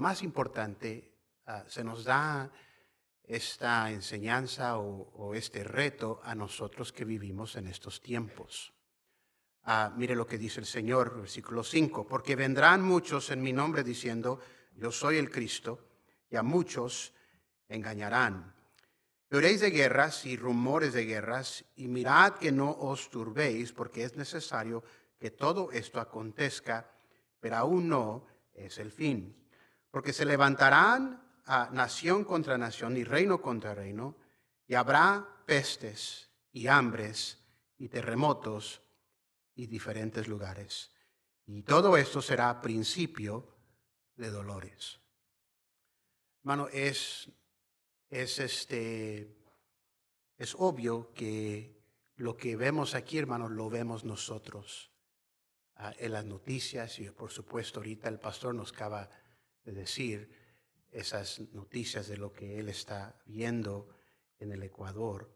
Más importante, ah, se nos da esta enseñanza o, este reto a nosotros que vivimos en estos tiempos. Ah, mire lo que dice el Señor, versículo 5, porque vendrán muchos en mi nombre diciendo, yo soy el Cristo, y a muchos engañarán. Oréis de guerras y rumores de guerras, y mirad que no os turbéis, porque es necesario que todo esto acontezca, pero aún no es el fin porque se levantarán a nación contra nación y reino contra reino, y habrá pestes y hambres y terremotos y diferentes lugares. Y todo esto será principio de dolores. Hermano, es, es, este, es obvio que lo que vemos aquí, hermano, lo vemos nosotros ah, en las noticias y por supuesto ahorita el pastor nos acaba de decir esas noticias de lo que él está viendo en el Ecuador.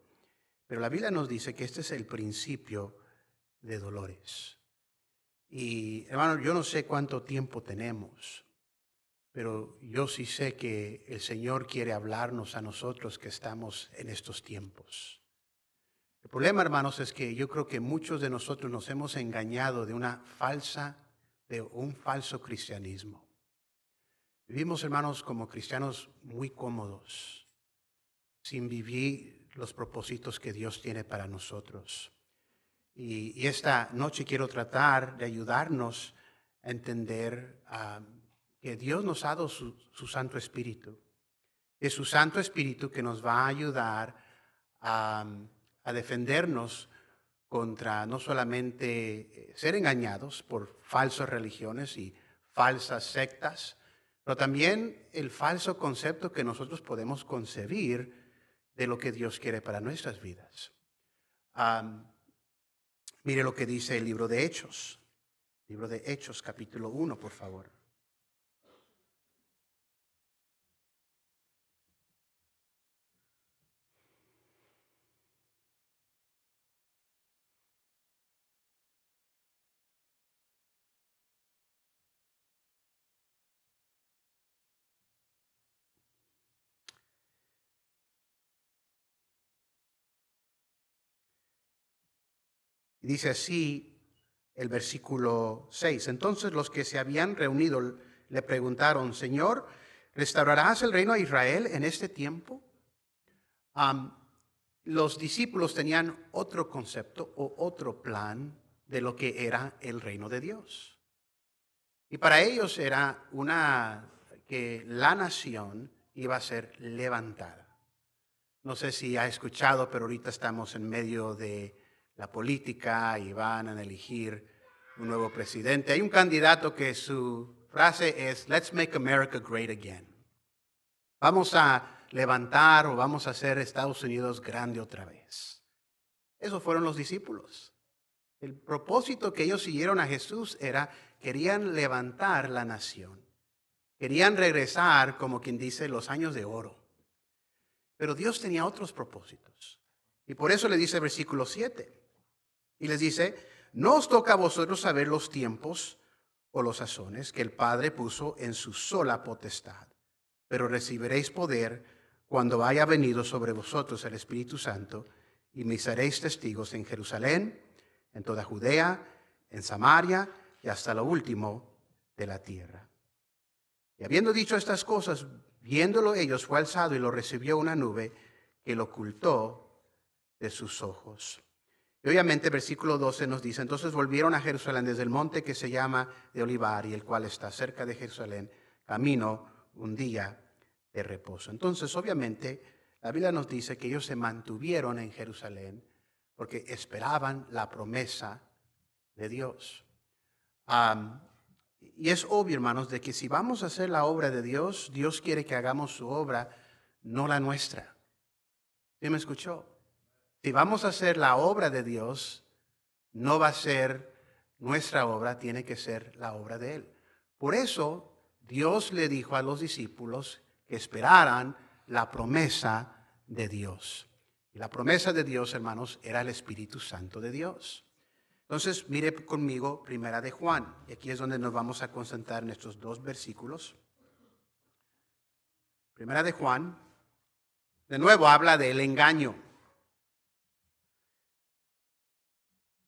Pero la Biblia nos dice que este es el principio de dolores. Y hermano, yo no sé cuánto tiempo tenemos, pero yo sí sé que el Señor quiere hablarnos a nosotros que estamos en estos tiempos. El problema, hermanos, es que yo creo que muchos de nosotros nos hemos engañado de una falsa, de un falso cristianismo. Vivimos, hermanos, como cristianos muy cómodos, sin vivir los propósitos que Dios tiene para nosotros. Y, esta noche quiero tratar de ayudarnos a entender ah, que Dios nos ha dado su, Santo Espíritu. Es su Santo Espíritu que nos va a ayudar a, a defendernos contra no solamente eh, ser engañados por falsas religiones y falsas sectas, pero también el falso concepto que nosotros podemos concebir de lo que Dios quiere para nuestras vidas. mire lo que dice el libro de Hechos, libro de Hechos capítulo 1, por favor. Y dice así el versículo 6. Entonces los que se habían reunido le preguntaron, Señor, ¿restaurarás el reino a Israel en este tiempo? los discípulos tenían otro concepto o otro plan de lo que era el reino de Dios. Y para ellos era una que la nación iba a ser levantada. No sé si ha escuchado, pero ahorita estamos en medio de la política y van a elegir un nuevo presidente. Hay un candidato que su frase es, Let's make America great again. Vamos a levantar o vamos a hacer Estados Unidos grande otra vez. Esos fueron los discípulos. El propósito que ellos siguieron a Jesús era, querían levantar la nación. Querían regresar, como quien dice, los años de oro. Pero Dios tenía otros propósitos. Y por eso le dice el versículo 7, y les dice, no os toca a vosotros saber los tiempos o los sazones que el Padre puso en su sola potestad, pero recibiréis poder cuando haya venido sobre vosotros el Espíritu Santo y me seréis testigos en Jerusalén, en toda Judea, en Samaria y hasta lo último de la tierra. Y habiendo dicho estas cosas, viéndolo ellos, fue alzado y lo recibió una nube que lo ocultó de sus ojos. Y obviamente versículo 12 nos dice, entonces volvieron a Jerusalén desde el monte que se llama de Olivar y el cual está cerca de Jerusalén, camino un día de reposo. Entonces, obviamente, la Biblia nos dice que ellos se mantuvieron en Jerusalén porque esperaban la promesa de Dios. y es obvio, hermanos, de que si vamos a hacer la obra de Dios, Dios quiere que hagamos su obra, no la nuestra. ¿Sí me escuchó? Si vamos a hacer la obra de Dios, no va a ser nuestra obra, tiene que ser la obra de Él. Por eso Dios le dijo a los discípulos que esperaran la promesa de Dios. Y la promesa de Dios, hermanos, era el Espíritu Santo de Dios. Entonces, mire conmigo Primera de Juan. Y aquí es donde nos vamos a concentrar en estos dos versículos. Primera de Juan, de nuevo habla del engaño.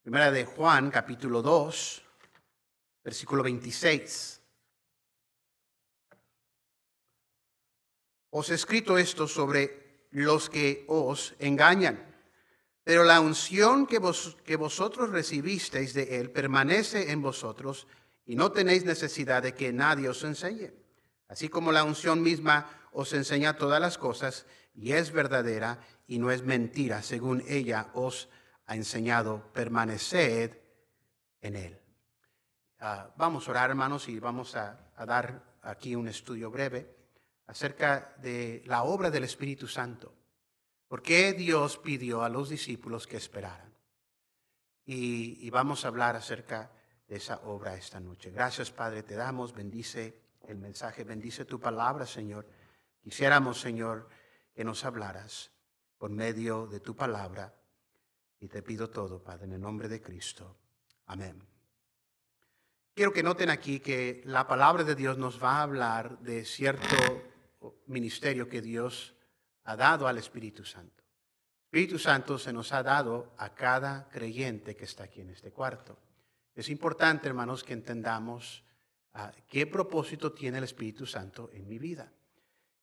Primera de Juan, capítulo 2, versículo 26. Os he escrito esto sobre los que os engañan. Pero la unción que, vos, que vosotros recibisteis de Él permanece en vosotros y no tenéis necesidad de que nadie os enseñe. Así como la unción misma os enseña todas las cosas y es verdadera y no es mentira, según ella os ha enseñado, permaneced en Él. Ah, vamos a orar, hermanos, y vamos a dar aquí un estudio breve acerca de la obra del Espíritu Santo. ¿Por qué Dios pidió a los discípulos que esperaran? Y, vamos a hablar acerca de esa obra esta noche. Gracias, Padre, te damos, bendice el mensaje, bendice tu palabra, Señor. Quisiéramos, Señor, que nos hablaras por medio de tu palabra. Y te pido todo, Padre, en el nombre de Cristo. Amén. Quiero que noten aquí que la palabra de Dios nos va a hablar de cierto ministerio que Dios ha dado al Espíritu Santo. Espíritu Santo se nos ha dado a cada creyente que está aquí en este cuarto. Es importante, hermanos, que entendamos ah, qué propósito tiene el Espíritu Santo en mi vida.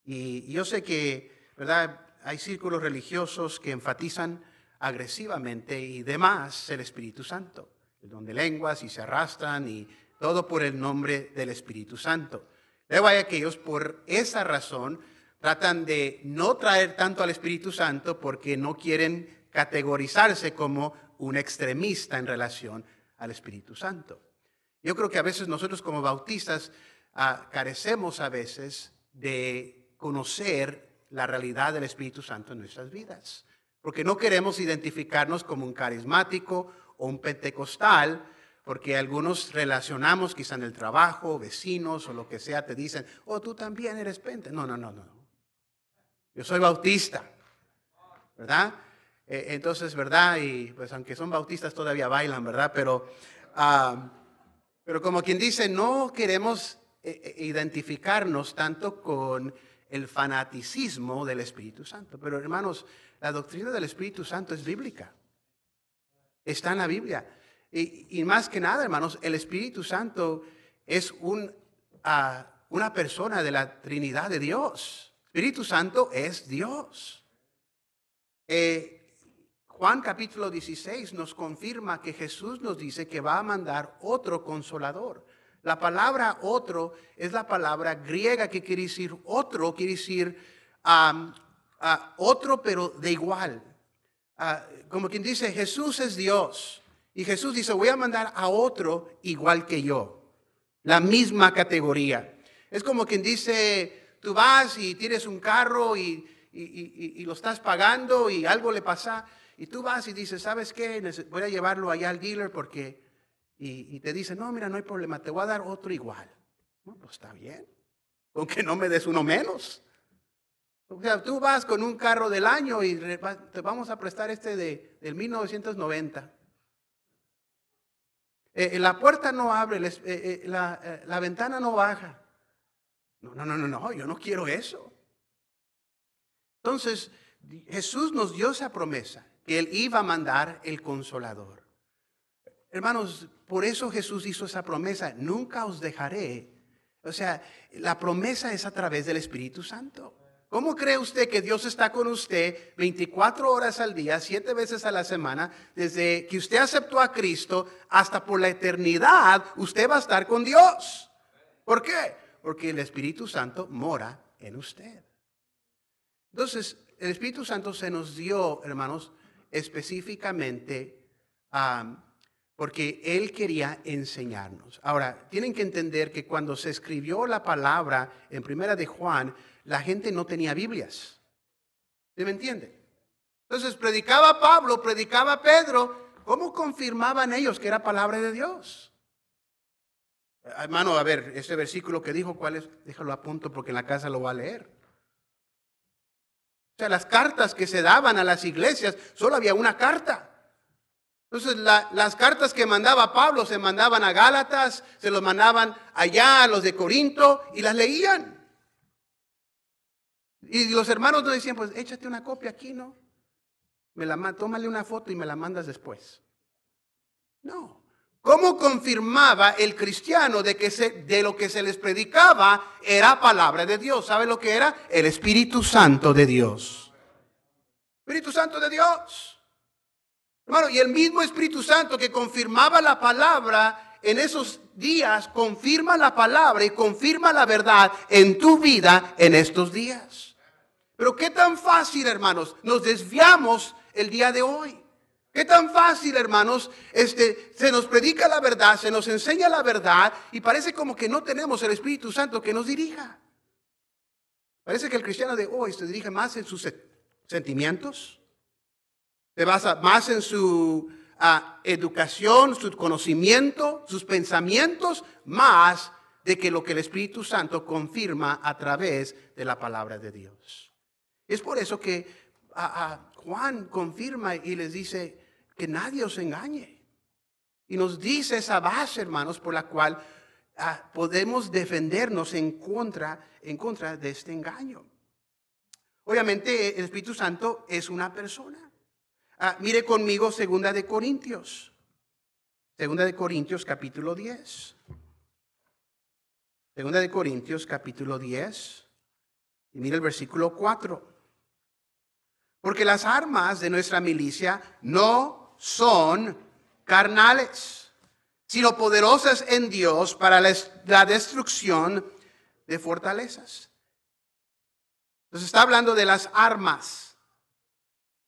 Y, yo sé que, ¿verdad? Hay círculos religiosos que enfatizan agresivamente y demás el Espíritu Santo, el don de lenguas y se arrastran y todo por el nombre del Espíritu Santo. Luego hay aquellos por esa razón tratan de no traer tanto al Espíritu Santo porque no quieren categorizarse como un extremista en relación al Espíritu Santo. Yo creo que a veces nosotros como bautistas ah, carecemos a veces de conocer la realidad del Espíritu Santo en nuestras vidas, porque no queremos identificarnos como un carismático o un pentecostal, porque algunos relacionamos quizá en el trabajo, vecinos o lo que sea, te dicen, oh, tú también eres pente. No, no, no, no. Yo soy bautista, ¿verdad? Eh, entonces, ¿verdad? Y pues aunque son bautistas todavía bailan, ¿verdad? Pero, ah, pero como quien dice, no queremos eh, eh, identificarnos tanto con el fanaticismo del Espíritu Santo. Pero hermanos, la doctrina del Espíritu Santo es bíblica. Está en la Biblia. Y, más que nada, hermanos, el Espíritu Santo es ah, una persona de la Trinidad de Dios. Espíritu Santo es Dios. Eh, Juan capítulo 16 nos confirma que Jesús nos dice que va a mandar otro consolador. La palabra otro es la palabra griega que quiere decir otro, quiere decir otro pero de igual. Ah, como quien dice, Jesús es Dios. Y Jesús dice, voy a mandar a otro igual que yo, la misma categoría. Es como quien dice, tú vas y tienes un carro y, lo estás pagando y algo le pasa, y tú vas y dices, ¿sabes qué? Voy a llevarlo allá al dealer porque... Y, te dice, no, mira, no hay problema, te voy a dar otro igual. No, pues está bien, aunque no me des uno menos. O sea, tú vas con un carro del año y te vamos a prestar este de, del 1990. Eh, la puerta no abre, eh, eh, la, ventana no baja. No, no, no, no, no, yo no quiero eso. Entonces, Jesús nos dio esa promesa, que Él iba a mandar el consolador. Hermanos, por eso Jesús hizo esa promesa, nunca os dejaré. O sea, la promesa es a través del Espíritu Santo. ¿Cómo cree usted que Dios está con usted 24 horas al día, 7 veces a la semana, desde que usted aceptó a Cristo hasta por la eternidad, usted va a estar con Dios? ¿Por qué? Porque el Espíritu Santo mora en usted. Entonces, el Espíritu Santo se nos dio, hermanos, específicamente porque Él quería enseñarnos. Ahora, tienen que entender que cuando se escribió la palabra en primera de Juan, la gente no tenía Biblias. ¿Se me entiende? Entonces, predicaba Pablo, predicaba Pedro. ¿Cómo confirmaban ellos que era palabra de Dios? Hermano, a ver, ese versículo que dijo, ¿cuál es? Déjalo a punto porque en la casa lo va a leer. O sea, las cartas que se daban a las iglesias, solo había una carta. Entonces, las cartas que mandaba Pablo se mandaban a Gálatas, se los mandaban allá a los de Corinto y las leían. Y los hermanos nos decían, pues échate una copia aquí, ¿no? Me la, tómale una foto y me la mandas después. No. ¿Cómo confirmaba el cristiano de que de lo que se les predicaba era palabra de Dios? ¿Sabe lo que era? El Espíritu Santo de Dios. Espíritu Santo de Dios. Hermano, y el mismo Espíritu Santo que confirmaba la palabra en esos días, confirma la palabra y confirma la verdad en tu vida en estos días. Pero qué tan fácil, hermanos, nos desviamos el día de hoy. Qué tan fácil, hermanos, este, se nos predica la verdad, se nos enseña la verdad y parece como que no tenemos el Espíritu Santo que nos dirija. Parece que el cristiano de hoy se dirige más en sus sentimientos, se basa más en su ah, educación, su conocimiento, sus pensamientos, más de que lo que el Espíritu Santo confirma a través de la palabra de Dios. Es por eso que ah, ah, Juan confirma y les dice, que nadie os engañe. Y nos dice esa base, hermanos, por la cual podemos defendernos en contra, en contra de este engaño. Obviamente el Espíritu Santo es una persona. Ah, mire conmigo segunda de Corintios. Segunda de Corintios capítulo 10. Segunda de Corintios capítulo 10. Y mire el versículo 4. Porque las armas de nuestra milicia no son carnales, sino poderosas en Dios para la destrucción de fortalezas. Entonces está hablando de las armas.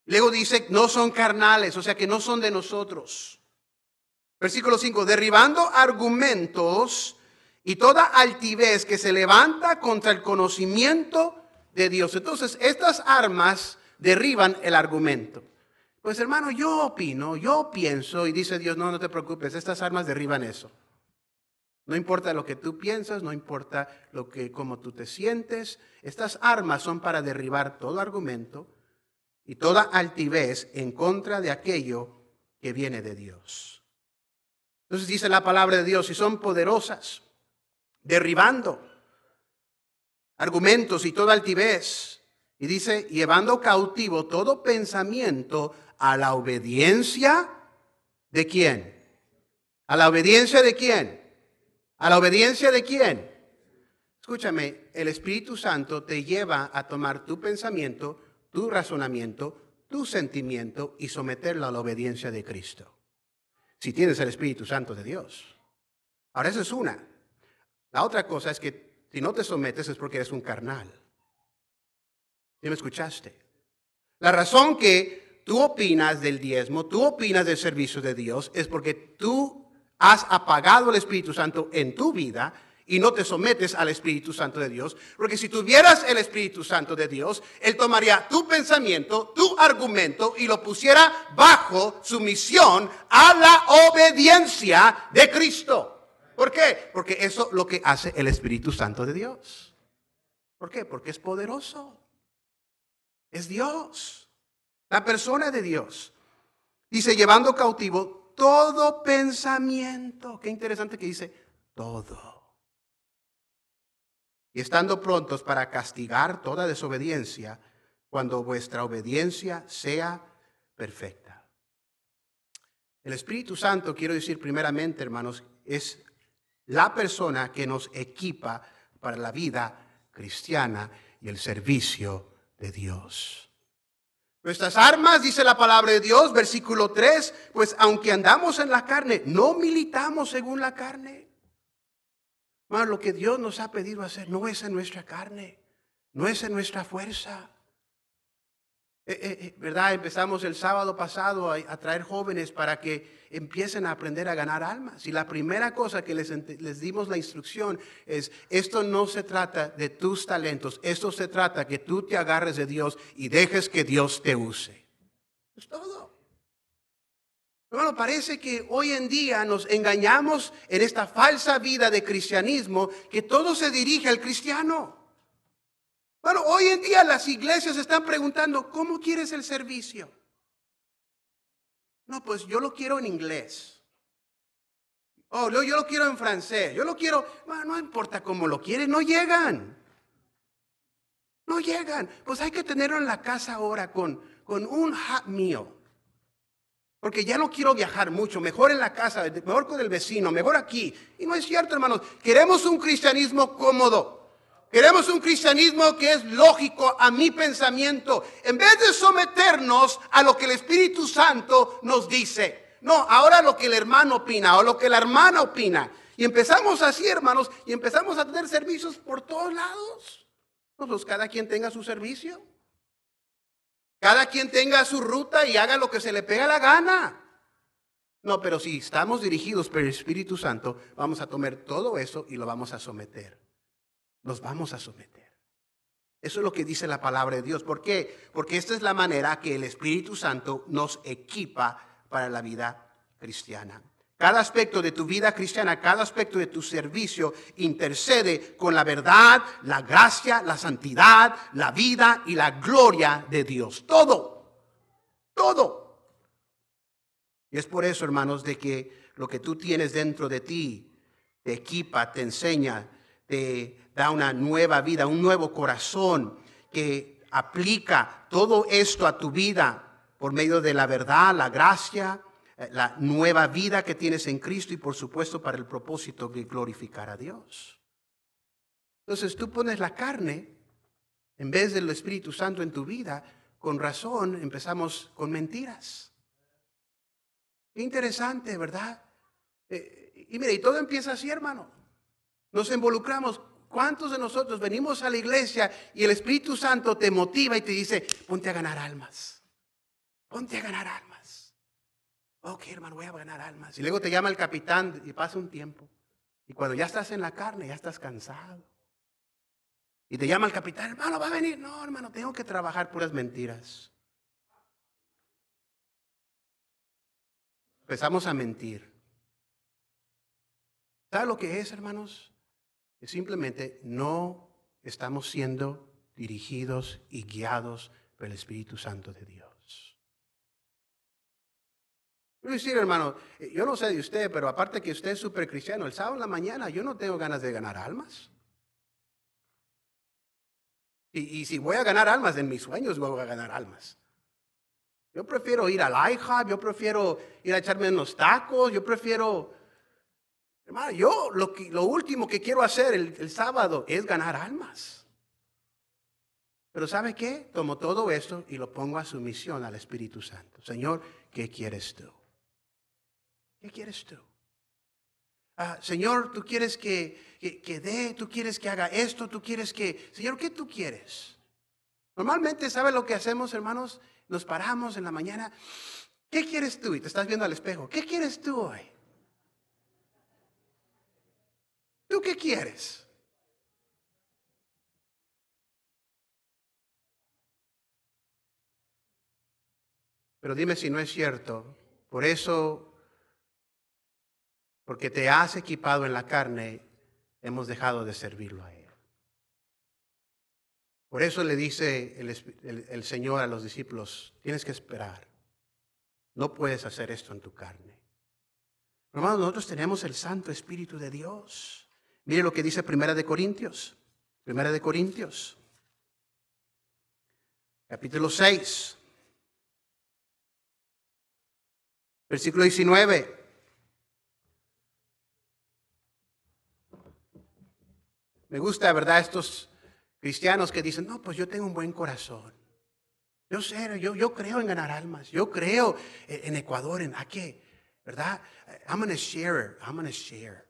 Luego dice, no son carnales, o sea que no son de nosotros. Versículo 5, derribando argumentos y toda altivez que se levanta contra el conocimiento de Dios. Entonces, estas armas derriban el argumento. Pues hermano, yo opino, yo pienso y dice Dios, no, no te preocupes, estas armas derriban eso. No importa lo que tú piensas, no importa lo que cómo tú te sientes, estas armas son para derribar todo argumento y toda altivez en contra de aquello que viene de Dios. Entonces dice la palabra de Dios, y son poderosas, derribando argumentos y toda altivez, y dice, llevando cautivo todo pensamiento a la obediencia de quién? ¿A la obediencia de quién? ¿A la obediencia de quién? Escúchame, el Espíritu Santo te lleva a tomar tu pensamiento, tu razonamiento, tu sentimiento y someterlo a la obediencia de Cristo. Si tienes el Espíritu Santo de Dios. Ahora, esa es una. La otra cosa es que si no te sometes es porque eres un carnal. ¿Sí me escuchaste? La razón que tú opinas del diezmo, tú opinas del servicio de Dios, es porque tú has apagado el Espíritu Santo en tu vida y no te sometes al Espíritu Santo de Dios. Porque si tuvieras el Espíritu Santo de Dios, Él tomaría tu pensamiento, tu argumento y lo pusiera bajo sumisión a la obediencia de Cristo. ¿Por qué? Porque eso es lo que hace el Espíritu Santo de Dios. ¿Por qué? Porque es poderoso. Es Dios. La persona de Dios. Dice, llevando cautivo todo pensamiento. Qué interesante que dice, todo. Y estando prontos para castigar toda desobediencia cuando vuestra obediencia sea perfecta. El Espíritu Santo, quiero decir primeramente, hermanos, es la persona que nos equipa para la vida cristiana y el servicio de Dios. Nuestras armas, dice la palabra de Dios, versículo 3, pues aunque andamos en la carne, no militamos según la carne. Lo que Dios nos ha pedido hacer no es en nuestra carne, no es en nuestra fuerza. Eh, eh, eh, ¿Verdad? Empezamos el sábado pasado a, a, traer jóvenes para que empiecen a aprender a ganar almas. Y la primera cosa que les, les, dimos la instrucción es, esto no se trata de tus talentos, esto se trata que tú te agarres de Dios y dejes que Dios te use. Es todo. Hermano, parece que hoy en día nos engañamos en esta falsa vida de cristianismo que todo se dirige al cristiano. Bueno, hoy en día las iglesias están preguntando, ¿cómo quieres el servicio? No, pues yo lo quiero en inglés. Oh, yo, lo quiero en francés. Yo lo quiero, bueno, no importa cómo lo quieres, no llegan. No llegan. Pues hay que tenerlo en la casa ahora con, con un hot meal. Porque ya no quiero viajar mucho, mejor en la casa, mejor con el vecino, mejor aquí. Y no es cierto, hermanos. Queremos un cristianismo cómodo. Queremos un cristianismo que es lógico a mi pensamiento, en vez de someternos a lo que el Espíritu Santo nos dice. No, ahora lo que el hermano opina o lo que la hermana opina. Y empezamos así, hermanos, y empezamos a tener servicios por todos lados. Pues cada quien tenga su servicio. Cada quien tenga su ruta y haga lo que se le pega la gana. No, pero si estamos dirigidos por el Espíritu Santo, vamos a tomar todo eso y lo vamos a someter nos vamos a someter. Eso es lo que dice la palabra de Dios. ¿Por qué? Porque esta es la manera que el Espíritu Santo nos equipa para la vida cristiana. Cada aspecto de tu vida cristiana, cada aspecto de tu servicio intercede con la verdad, la gracia, la santidad, la vida y la gloria de Dios. Todo, todo. Y es por eso, hermanos, de que lo que tú tienes dentro de ti te equipa, te enseña, te da una nueva vida, un nuevo corazón que aplica todo esto a tu vida por medio de la verdad, la gracia, la nueva vida que tienes en Cristo y por supuesto para el propósito de glorificar a Dios. Entonces tú pones la carne en vez del Espíritu Santo en tu vida, con razón empezamos con mentiras. interesante, ¿verdad? Eh, y mire, y todo empieza así, hermano. Nos involucramos. ¿Cuántos de nosotros venimos a la iglesia y el Espíritu Santo te motiva y te dice, ponte a ganar almas? Ponte a ganar almas. Ok, hermano, voy a ganar almas. Y luego te llama el capitán y pasa un tiempo. Y cuando ya estás en la carne, ya estás cansado. Y te llama el capitán, hermano, va a venir. No, hermano, tengo que trabajar puras mentiras. Empezamos a mentir. ¿Sabe lo que es, hermanos? simplemente no estamos siendo dirigidos y guiados por el Espíritu Santo de Dios. Quiero decir, hermano, eh, yo no sé de usted, pero aparte que usted es súper cristiano, el sábado en la mañana yo no tengo ganas de ganar almas. Y, si voy a ganar almas, en mis sueños voy a ganar almas. Yo prefiero ir al IHOP, yo prefiero ir a echarme unos tacos, yo prefiero Hermano, yo lo último que quiero hacer el, el sábado es ganar almas. Pero ¿sabe qué? Tomo todo esto y lo pongo a sumisión al Espíritu Santo. Señor, ¿qué quieres tú? ¿Qué quieres tú? Ah, Señor, tú quieres que, que, que, dé, tú quieres que haga esto, tú quieres que... Señor, ¿qué tú quieres? Normalmente, ¿sabe lo que hacemos, hermanos? Nos paramos en la mañana. ¿Qué quieres tú? Y te estás viendo al espejo. ¿Qué quieres tú hoy? ¿Tú qué quieres? Pero dime si no es cierto. Por eso, porque te has equipado en la carne, hemos dejado de servirlo a Él. Por eso le dice el, Señor a los discípulos, tienes que esperar. No puedes hacer esto en tu carne. Hermanos, nosotros tenemos el Santo Espíritu de Dios. Mire lo que dice Primera de Corintios. Primera de Corintios. Capítulo 6. Versículo 19. Me gusta, ¿verdad? Estos cristianos que dicen, no, pues yo tengo un buen corazón. Yo sé, yo, yo creo en ganar almas. Yo creo en Ecuador, en a qué, ¿verdad? I'm gonna share, I'm gonna share.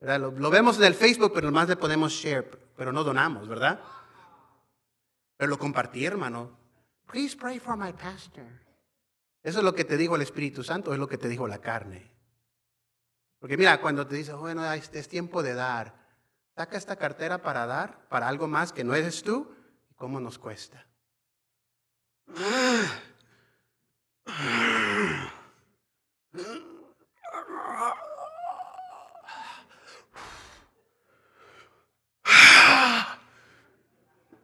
Lo, vemos en el Facebook, pero nomás le podemos share, pero no donamos, ¿verdad? Pero lo compartí, hermano. Please pray for my pastor. Eso es lo que te dijo el Espíritu Santo, es lo que te dijo la carne. Porque mira, cuando te dice, bueno, es tiempo de dar, saca esta cartera para dar, para algo más que no eres tú, ¿cómo nos cuesta?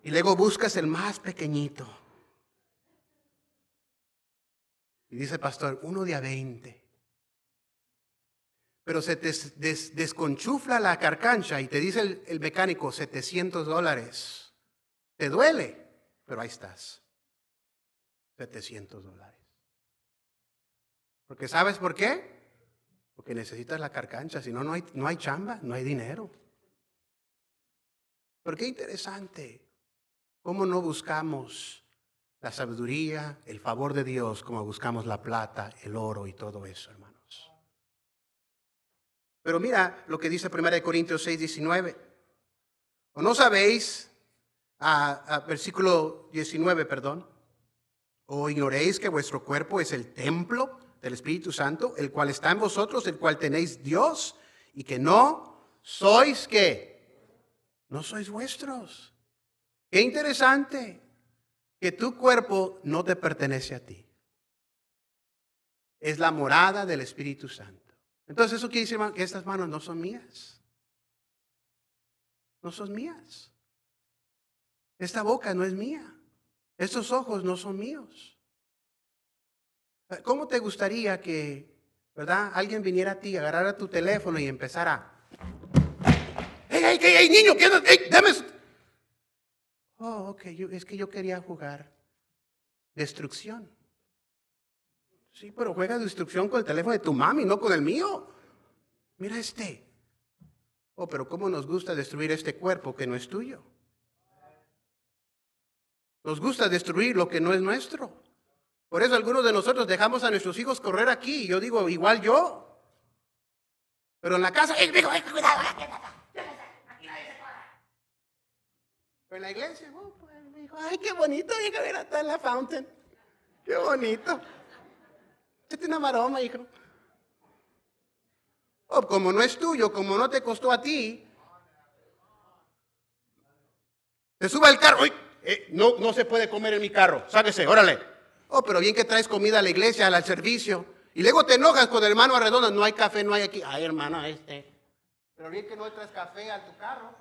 Y luego buscas el más pequeñito. Y dice pastor, uno de a 20. Pero se te desconchufla la carcancha y te dice el, mecánico 700 dólares. Te duele, pero ahí estás. 700 dólares. Porque ¿sabes por qué? Porque necesitas la carcancha, si no, no hay, no hay chamba, no hay dinero. Pero qué interesante, cómo no buscamos la sabiduría, el favor de Dios, como buscamos la plata, el oro y todo eso, hermanos. Pero mira lo que dice 1 Corintios 6, 19. ¿O no sabéis, a, versículo 19, perdón, o ignoréis que vuestro cuerpo es el templo del Espíritu Santo, el cual está en vosotros, el cual tenéis Dios, y que no sois que, no sois vuestros. Qué interesante que tu cuerpo no te pertenece a ti. Es la morada del Espíritu Santo. Entonces eso quiere decir que estas manos no son mías. No son mías. Esta boca no es mía. Estos ojos no son míos. ¿Cómo te gustaría que, verdad, alguien viniera a ti, agarrara tu teléfono y empezara? ¡Hey, hey, hey, hey niño! ¿qué, hey, dame Oh, ok, es que yo quería jugar destrucción. Sí, pero juega destrucción con el teléfono de tu mami, no con el mío. Mira este. Oh, pero ¿cómo nos gusta destruir este cuerpo que no es tuyo? Nos gusta destruir lo que no es nuestro. Por eso algunos de nosotros dejamos a nuestros hijos correr aquí. Yo digo, igual yo. Pero en la casa, ¡eh, cuidado! Pero en la iglesia, oh, pues, me dijo, ay, qué bonito, hija, mira, está en la fountain. Qué bonito. Usted tiene una maroma, hijo. Oh, como no es tuyo, como no te costó a ti, te sube al carro. Eh, no, no se puede comer en mi carro. Sáquese, órale. Oh, pero bien que traes comida a la iglesia, al servicio. Y luego te enojas con el hermano arredondo. No hay café, no hay aquí. Ay, hermano, este. Pero bien que no traes café a tu carro.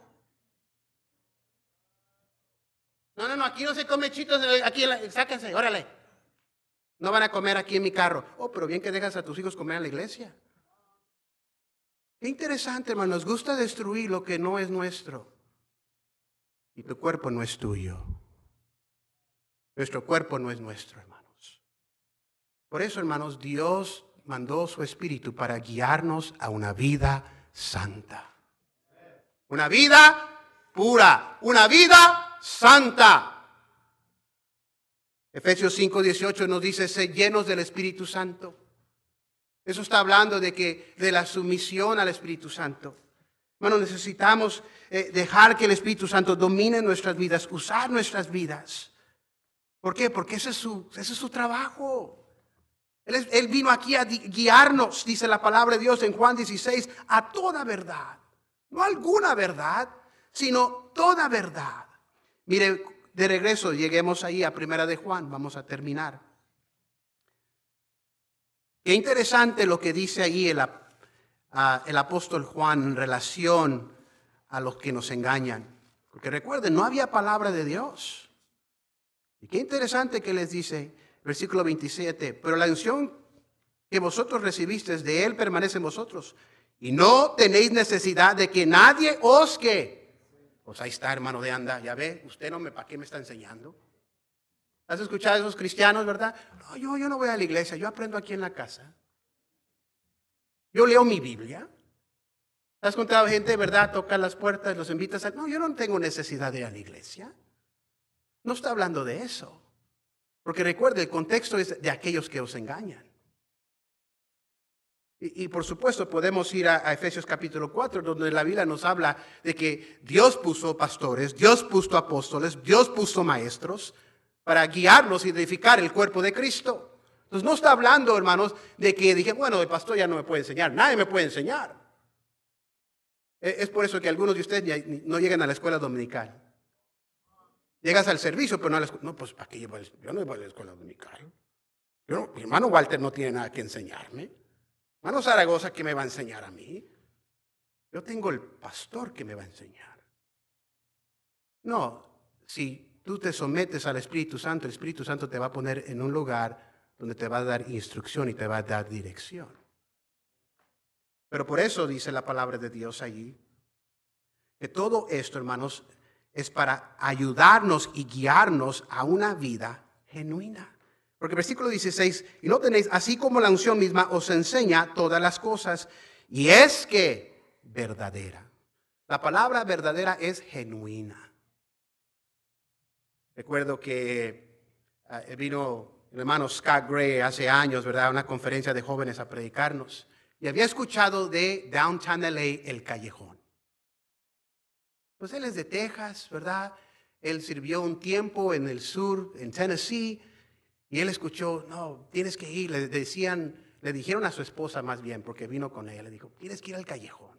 No, no, no, aquí no se come chitos, eh, aquí sáquense, órale. No van a comer aquí en mi carro. Oh, pero bien que dejas a tus hijos comer en la iglesia. Qué interesante, hermano. Nos gusta destruir lo que no es nuestro. Y tu cuerpo no es tuyo. Nuestro cuerpo no es nuestro, hermanos. Por eso, hermanos, Dios mandó su Espíritu para guiarnos a una vida santa. Una vida pura. Una vida santa. Efesios 5, 18 nos dice, ser llenos del Espíritu Santo. Eso está hablando de que de la sumisión al Espíritu Santo. Bueno, necesitamos eh, dejar que el Espíritu Santo domine nuestras vidas, usar nuestras vidas. ¿Por qué? Porque ese es su, ese es su trabajo. Él, él vino aquí a guiarnos, dice la palabra de Dios en Juan 16, a toda verdad. No alguna verdad, sino toda verdad. Mire, de regreso, lleguemos ahí a Primera de Juan, vamos a terminar. Qué interesante lo que dice ahí el, el apóstol Juan en relación a los que nos engañan. Porque recuerden, no había palabra de Dios. Y qué interesante que les dice, versículo 27, pero la unción que vosotros recibisteis de Él permanece en vosotros. Y no tenéis necesidad de que nadie os que pues ahí está, hermano de anda, ya ve, usted no me, ¿para qué me está enseñando? ¿Has escuchado a esos cristianos, verdad? No, yo, yo no voy a la iglesia, yo aprendo aquí en la casa. Yo leo mi Biblia. ¿Has contado gente, verdad? Toca las puertas, los invitas a... No, yo no tengo necesidad de ir a la iglesia. No está hablando de eso. Porque recuerde, el contexto es de aquellos que os engañan. Y, por supuesto podemos ir a, Efesios capítulo 4, donde la Biblia nos habla de que Dios puso pastores, Dios puso apóstoles, Dios puso maestros para guiarnos y edificar el cuerpo de Cristo. Entonces no está hablando, hermanos, de que dije, bueno, el pastor ya no me puede enseñar, nadie me puede enseñar. E- Es por eso que algunos de ustedes no llegan a la escuela dominical. Llegas al servicio, pero no a la escuela. No, pues ¿para qué el- Yo no voy a la escuela dominical. Yo mi hermano Walter no tiene nada que enseñarme. Hermano Zaragoza, ¿qué me va a enseñar a mí? Yo tengo el pastor que me va a enseñar. No, si tú te sometes al Espíritu Santo, el Espíritu Santo te va a poner en un lugar donde te va a dar instrucción y te va a dar dirección. Pero por eso dice la palabra de Dios allí, que todo esto, hermanos, es para ayudarnos y guiarnos a una vida genuina. Porque versículo 16, y lo tenéis, así como la unción misma os enseña todas las cosas, y es que verdadera. La palabra verdadera es genuina. Recuerdo que ah, vino el hermano Scott Gray hace años, ¿verdad? A una conferencia de jóvenes a predicarnos. Y había escuchado de Downtown LA, el callejón. Pues él es de Texas, ¿verdad? Él sirvió un tiempo en el sur, en Tennessee, y él escuchó, no, tienes que ir. Le decían, le dijeron a su esposa más bien, porque vino con ella, le dijo, tienes que ir al callejón.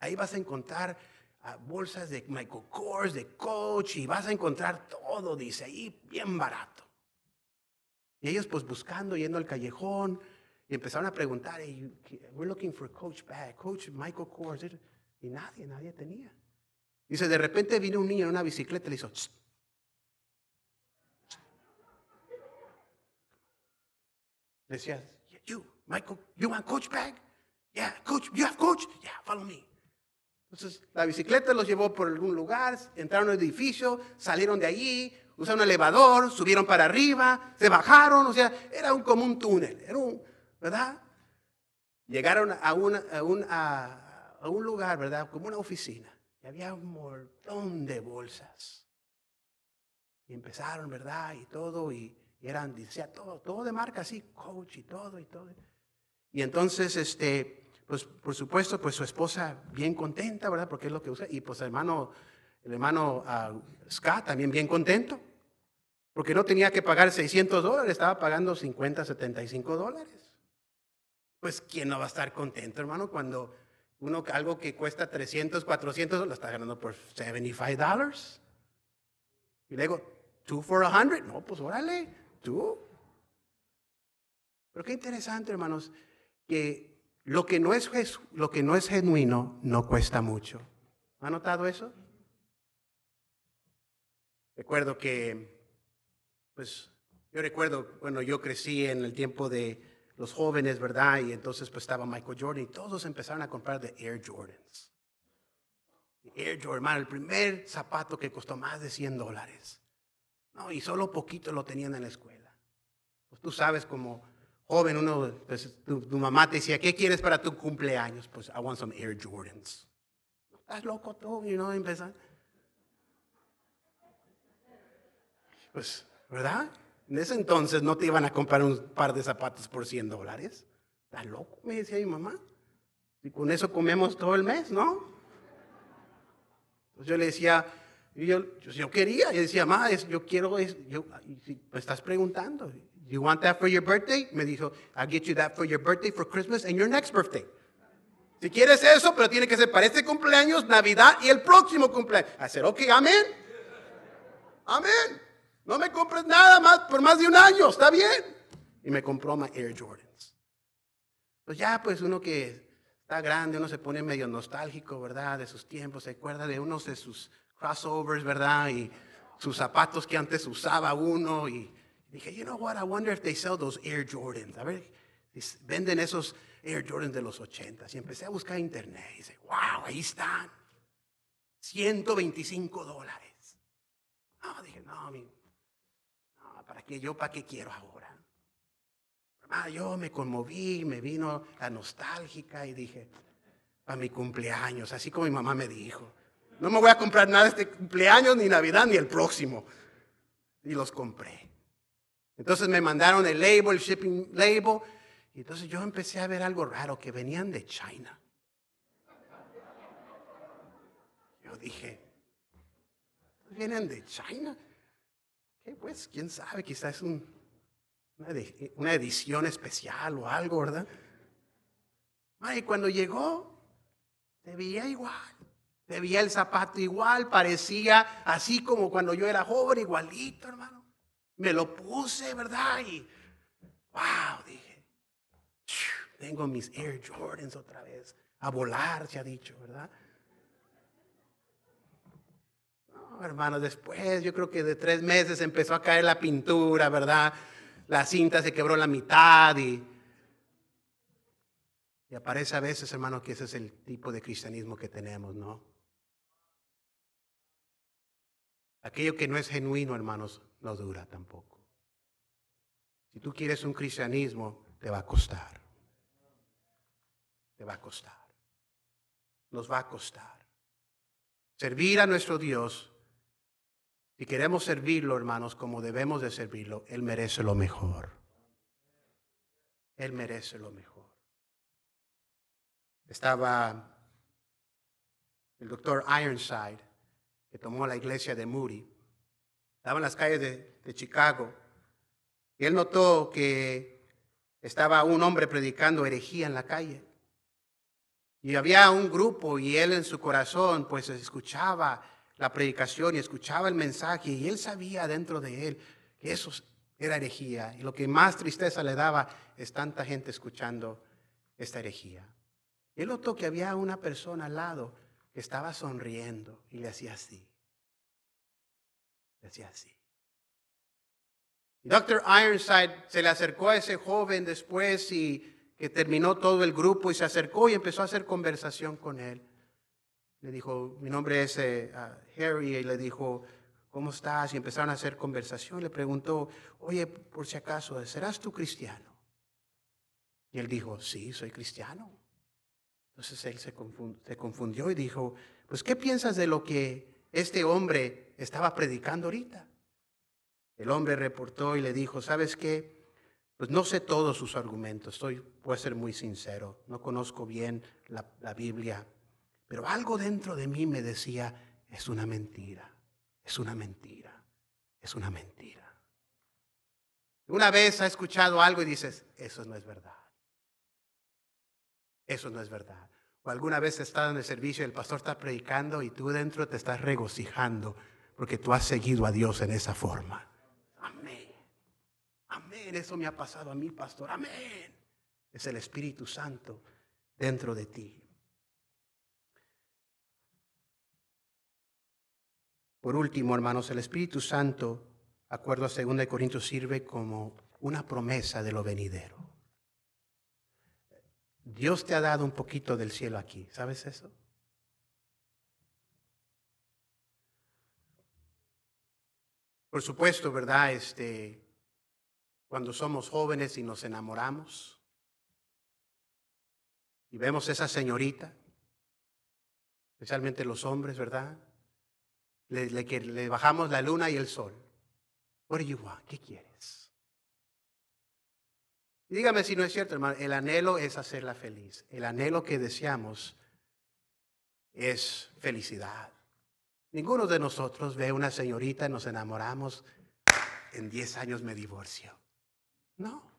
Ahí vas a encontrar ah, bolsas de Michael Kors, de Coach, y vas a encontrar todo, dice, ahí bien barato. Y ellos pues buscando, yendo al callejón, y empezaron a preguntar, "Hey, we're looking for Coach bag, Coach Michael Kors. Y nadie, nadie tenía. Dice, de repente vino un niño en una bicicleta y le hizo. Le decía, you, Michael, you want Coach bag? Yeah, Coach, you have Coach? Yeah, follow me. Entonces, la bicicleta los llevó por algún lugar, entraron al edificio, salieron de allí, usaron un elevador, subieron para arriba, se bajaron, o sea, era un, como un túnel, era un, ¿verdad? Llegaron a, una- a un, a un lugar, ¿verdad? Como una oficina, y había un montón de bolsas. Y empezaron, ¿verdad? Y todo, y, y eran, decía, todo, todo de marca así, coach y todo, y todo. Y entonces, este, pues por supuesto, pues su esposa bien contenta, ¿verdad? Porque es lo que usa. Y pues el hermano, el hermano ah, Scott también bien contento. Porque no tenía que pagar 600 dólares, estaba pagando 50, 75 dólares. Pues ¿quién no va a estar contento, hermano? Cuando uno algo que cuesta 300, 400, lo está ganando por 75 dólares. Y luego, two for a hundred. No, pues órale, tú. Pero qué interesante, hermanos, que lo que no es, lo que no es genuino no cuesta mucho. ¿Ha notado eso? Recuerdo que, pues, yo recuerdo, bueno, yo crecí en el tiempo de los jóvenes, ¿verdad? Y entonces pues estaba Michael Jordan y todos empezaron a comprar de Air Jordans. Air Jordan, hermano, el primer zapato que costó más de 100 dólares. No, y solo poquito lo tenían en la escuela. Pues tú sabes, como joven, uno, pues, tu, tu mamá te decía, ¿qué quieres para tu cumpleaños? Pues, I want some Air Jordans. ¿Estás loco tú? Y no empezar. Pues, ¿verdad? En ese entonces no te iban a comprar un par de zapatos por 100 dólares. ¿Estás loco? Me decía mi mamá. Y con eso comemos todo el mes, ¿no? Entonces yo le decía, yo, yo, quería, yo decía, es- yo quiero, es, yo, y si me estás preguntando, you want that for your birthday? Me dijo, I'll get you that for your birthday, for Christmas, and your next birthday. Si quieres eso, pero tiene que ser para este cumpleaños, Navidad y el próximo cumpleaños. Said, ok, amén. Amén. No me compres nada más por más de un año, está bien. Y me compró my Air Jordans. Pues ya, pues uno que está grande, uno se pone medio nostálgico, ¿verdad? De sus tiempos, se acuerda de unos de sus crossovers, ¿verdad? Y sus zapatos que antes usaba uno. Y dije, you know what, I wonder if they sell those Air Jordans. A ver, venden esos Air Jordans de los 80. Y empecé a buscar internet y dice, wow, ahí están. 125 dólares. No, dije, no, no, ¿para qué? ¿Yo para qué quiero ahora? Ah, yo me conmoví, me vino la nostálgica y dije, para mi cumpleaños, así como mi mamá me dijo. No me voy a comprar nada este cumpleaños, ni Navidad, ni el próximo. Y los compré. Entonces me mandaron el label, el shipping label, Y entonces yo empecé a ver algo raro, que venían de China. Yo dije, vienen de China. ¿Qué pues? ¿Quién sabe? Quizás es un, una, edición especial o algo, ¿verdad? y cuando llegó, se veía igual. Se veía el zapato igual, parecía así como cuando yo era joven, igualito, hermano. Me lo puse, ¿verdad? Y, wow, dije, tengo mis Air Jordans otra vez. A volar, se ha dicho, ¿verdad? No, hermano, después yo creo que de tres meses empezó a caer la pintura, ¿verdad? La cinta se quebró la mitad y y aparece a veces, hermano, que ese es el tipo de cristianismo que tenemos, ¿no? Aquello que no es genuino, hermanos, no dura tampoco. Si tú quieres un cristianismo, te va a costar. Te va a costar. Nos va a costar. Servir a nuestro Dios, si queremos servirlo, hermanos, como debemos de servirlo, Él merece lo mejor. Él merece lo mejor estaba el doctor Ironside, que tomó la iglesia de Moody. Estaba en las calles de, Chicago y él notó que estaba un hombre predicando herejía en la calle. Y había un grupo y él en su corazón pues escuchaba la predicación y escuchaba el mensaje y él sabía dentro de él que eso era herejía. Y lo que más tristeza le daba es tanta gente escuchando esta herejía. Él notó que había una persona al lado estaba sonriendo y le hacía así. Le hacía así. Dr. Ironside se le acercó a ese joven después y que terminó todo el grupo y se acercó y empezó a hacer conversación con él. Le dijo, mi nombre es eh, Harry, y le dijo, ¿cómo estás? Y empezaron a hacer conversación. Le preguntó, oye, por si acaso, ¿serás tú cristiano? Y él dijo, sí, soy cristiano. Entonces él se, confundió y dijo, pues ¿qué piensas de lo que este hombre estaba predicando ahorita? El hombre reportó y le dijo, ¿sabes qué? Pues no sé todos sus argumentos, estoy, puedo ser muy sincero, no conozco bien la, la Biblia, pero algo dentro de mí me decía, es una mentira, es una mentira, es una mentira. Una vez ha escuchado algo y dices, eso no es verdad. Eso no es verdad. O alguna vez estado en el servicio y el pastor está predicando y tú dentro te estás regocijando porque tú has seguido a Dios en esa forma. Amén. Amén. Eso me ha pasado a mí, pastor. Amén. Es el Espíritu Santo dentro de ti. Por último, hermanos, el Espíritu Santo, acuerdo a 2 Corintios, sirve como una promesa de lo venidero. Dios te ha dado un poquito del cielo aquí. ¿Sabes eso? Por supuesto, ¿verdad? Este, cuando somos jóvenes y nos enamoramos y vemos esa señorita, especialmente los hombres, ¿verdad? Le, bajamos la luna y el sol. What do you want? ¿Qué quieres? Dígame si no es cierto, hermano, el anhelo es hacerla feliz. El anhelo que deseamos es felicidad. Ninguno de nosotros ve una señorita, nos enamoramos, en 10 años me divorcio. No.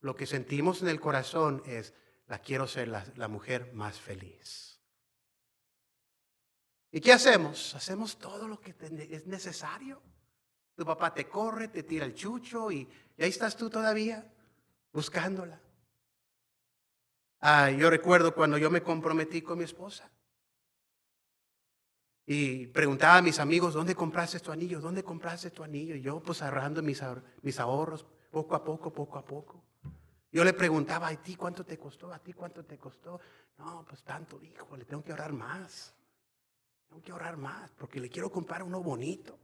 Lo que sentimos en el corazón es, la quiero ser la, la mujer más feliz. ¿Y qué hacemos? Hacemos todo lo que es necesario. Tu papá te corre, te tira el chucho y, ahí estás tú todavía buscándola. Ah, yo recuerdo cuando yo me comprometí con mi esposa. Y preguntaba a mis amigos, ¿dónde compraste tu anillo? ¿Dónde compraste tu anillo? Y yo pues ahorrando mis, mis ahorros poco a poco, poco a poco. Yo le preguntaba, ¿a ti cuánto te costó? ¿A ti cuánto te costó? No, pues tanto, hijo, le tengo que ahorrar más. Tengo que ahorrar más porque le quiero comprar uno bonito.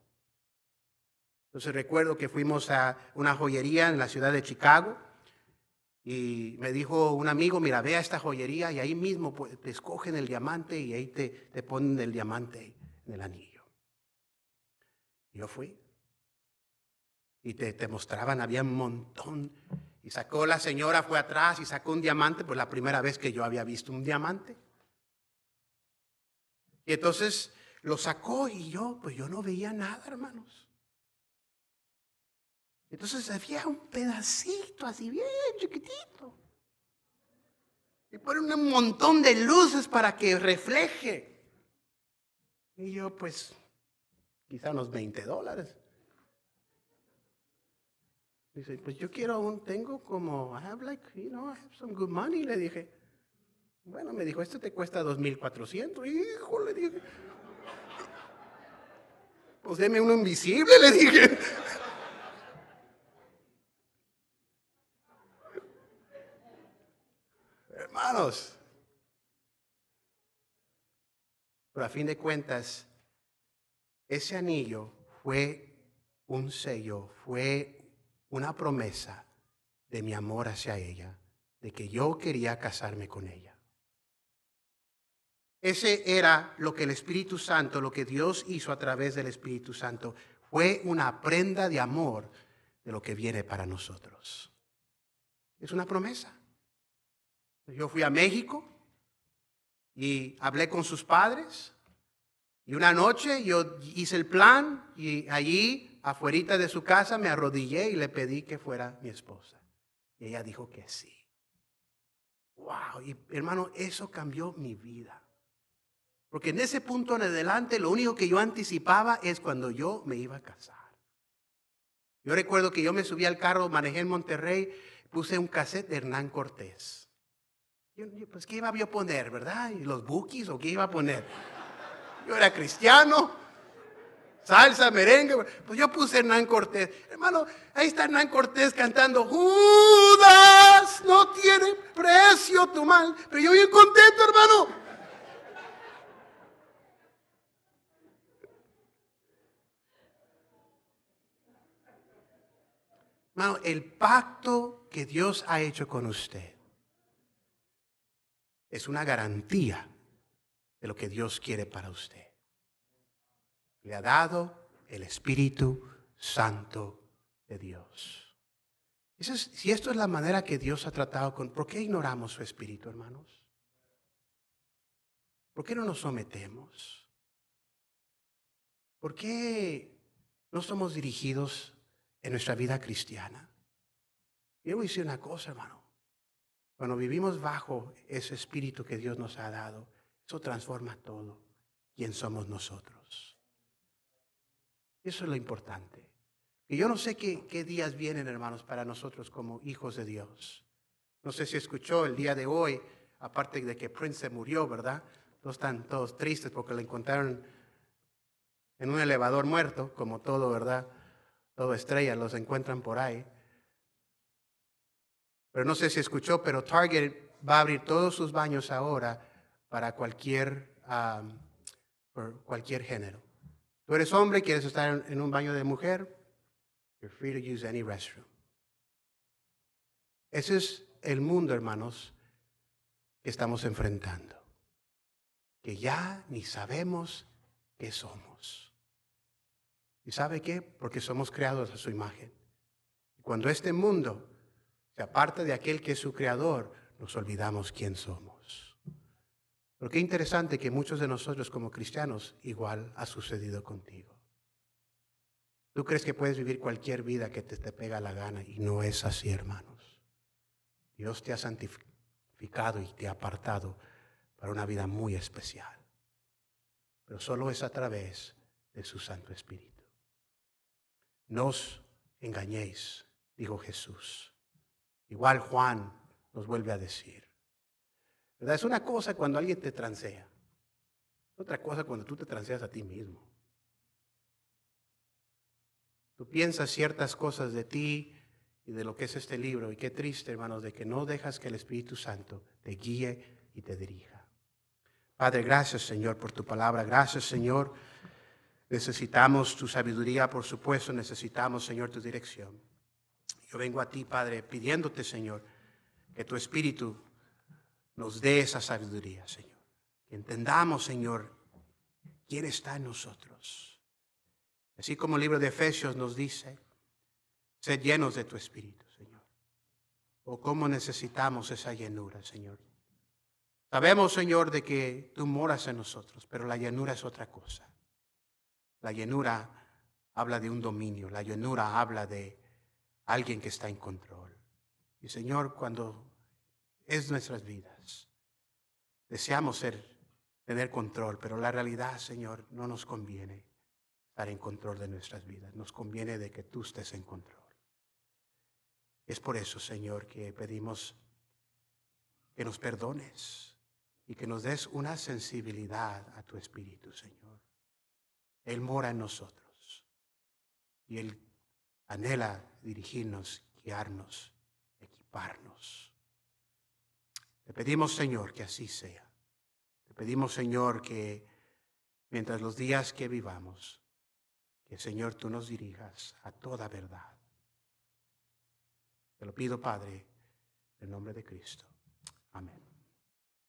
Entonces recuerdo que fuimos a una joyería en la ciudad de Chicago y me dijo un amigo, mira, ve a esta joyería y ahí mismo pues, te escogen el diamante y ahí te, te ponen el diamante en el anillo. Yo fui y te, te mostraban, había un montón Y sacó la señora, fue atrás y sacó un diamante, pues la primera vez que yo había visto un diamante. Y entonces lo sacó y yo, pues yo no veía nada, hermanos. Entonces había un pedacito así bien chiquitito. Y ponen un montón de luces para que refleje. Y yo, pues, quizá unos 20 dólares. Dice, pues yo quiero un, tengo como, I have like, you know, I have some good money. Le dije, bueno, me dijo, este te cuesta 2.400. Hijo, le dije. Pues deme uno invisible, le dije. Hermanos, pero a fin de cuentas, ese anillo fue un sello, fue una promesa de mi amor hacia ella, de que yo quería casarme con ella. Ese era lo que el Espíritu Santo, lo que Dios hizo a través del Espíritu Santo, fue una prenda de amor de lo que viene para nosotros. Es una promesa. Yo fui a México y hablé con sus padres y una noche yo hice el plan y allí, afuera de su casa, me arrodillé y le pedí que fuera mi esposa. Y ella dijo que sí. Wow, y hermano, eso cambió mi vida. Porque en ese punto en adelante lo único que yo anticipaba es cuando yo me iba a casar. Yo recuerdo que yo me subí al carro, manejé en Monterrey, puse un cassette de Hernán Cortés. Pues, ¿qué iba yo a poner, verdad? ¿Y los bookies o qué iba a poner? Yo era cristiano, salsa, merengue. Pues yo puse Hernán Cortés. Hermano, ahí está Hernán Cortés cantando, Judas, no tiene precio tu mal. Pero yo bien contento, hermano. Hermano, el pacto que Dios ha hecho con usted es una garantía de lo que Dios quiere para usted. Le ha dado el Espíritu Santo de Dios. si esto es la manera que Dios ha tratado con... ¿Por qué ignoramos su Espíritu, hermanos? ¿Por qué no nos sometemos? ¿Por qué no somos dirigidos en nuestra vida cristiana? A decir una cosa, hermano. Cuando vivimos bajo ese espíritu que Dios nos ha dado, eso transforma todo. ¿Quién somos nosotros? Eso es lo importante. Y yo no sé qué, qué días vienen, hermanos, para nosotros como hijos de Dios. No sé si escuchó el día de hoy, aparte de que Prince murió, ¿verdad? Todos están todos tristes porque le encontraron en un elevador muerto, como todo, ¿verdad? Todo estrella, los encuentran por ahí. Pero no sé si escuchó, pero Target va a abrir todos sus baños ahora para cualquier, cualquier género. Tú eres hombre, quieres estar en un baño de mujer, you're free to use any restroom. Ese es el mundo, hermanos, que estamos enfrentando. Que ya ni sabemos qué somos. ¿Y sabe qué? Porque somos creados a su imagen. Cuando este mundo se aparta de aquel que es su creador, nos olvidamos quién somos. Pero qué interesante que muchos de nosotros como cristianos igual ha sucedido contigo. Tú crees que puedes vivir cualquier vida que te, te pega la gana y no es así, hermanos. Dios te ha santificado y te ha apartado para una vida muy especial. Pero solo es a través de su Santo Espíritu. No os engañéis, dijo Jesús. Igual Juan nos vuelve a decir. Es una cosa cuando alguien te transea. Otra cosa cuando tú te transeas a ti mismo. Tú piensas ciertas cosas de ti y de lo que es este libro. Y qué triste, hermanos, de que no dejas que el Espíritu Santo te guíe y te dirija. Padre, gracias, Señor, por tu palabra. Gracias, Señor. Necesitamos tu sabiduría, por supuesto. Necesitamos, Señor, tu dirección. Yo vengo a ti, Padre, pidiéndote, Señor, que tu Espíritu nos dé esa sabiduría, Señor. Que entendamos, Señor, quién está en nosotros. Así como el libro de Efesios nos dice, sed llenos de tu Espíritu, Señor. o cómo necesitamos esa llenura, Señor. Sabemos, Señor, de que tú moras en nosotros, pero la llenura es otra cosa. La llenura habla de un dominio, la llenura habla de alguien que está en control. Y Señor, cuando es nuestras vidas, deseamos ser, tener control, pero la realidad, Señor, no nos conviene estar en control de nuestras vidas. Nos conviene de que tú estés en control. Es por eso, Señor, que pedimos que nos perdones y que nos des una sensibilidad a tu Espíritu, Señor. Él mora en nosotros y Él anhela dirigirnos, guiarnos, equiparnos. Te pedimos, Señor, que así sea. Te pedimos, Señor, que mientras los días que vivamos, que, Señor, tú nos dirijas a toda verdad. Te lo pido, Padre, en nombre de Cristo. Amén.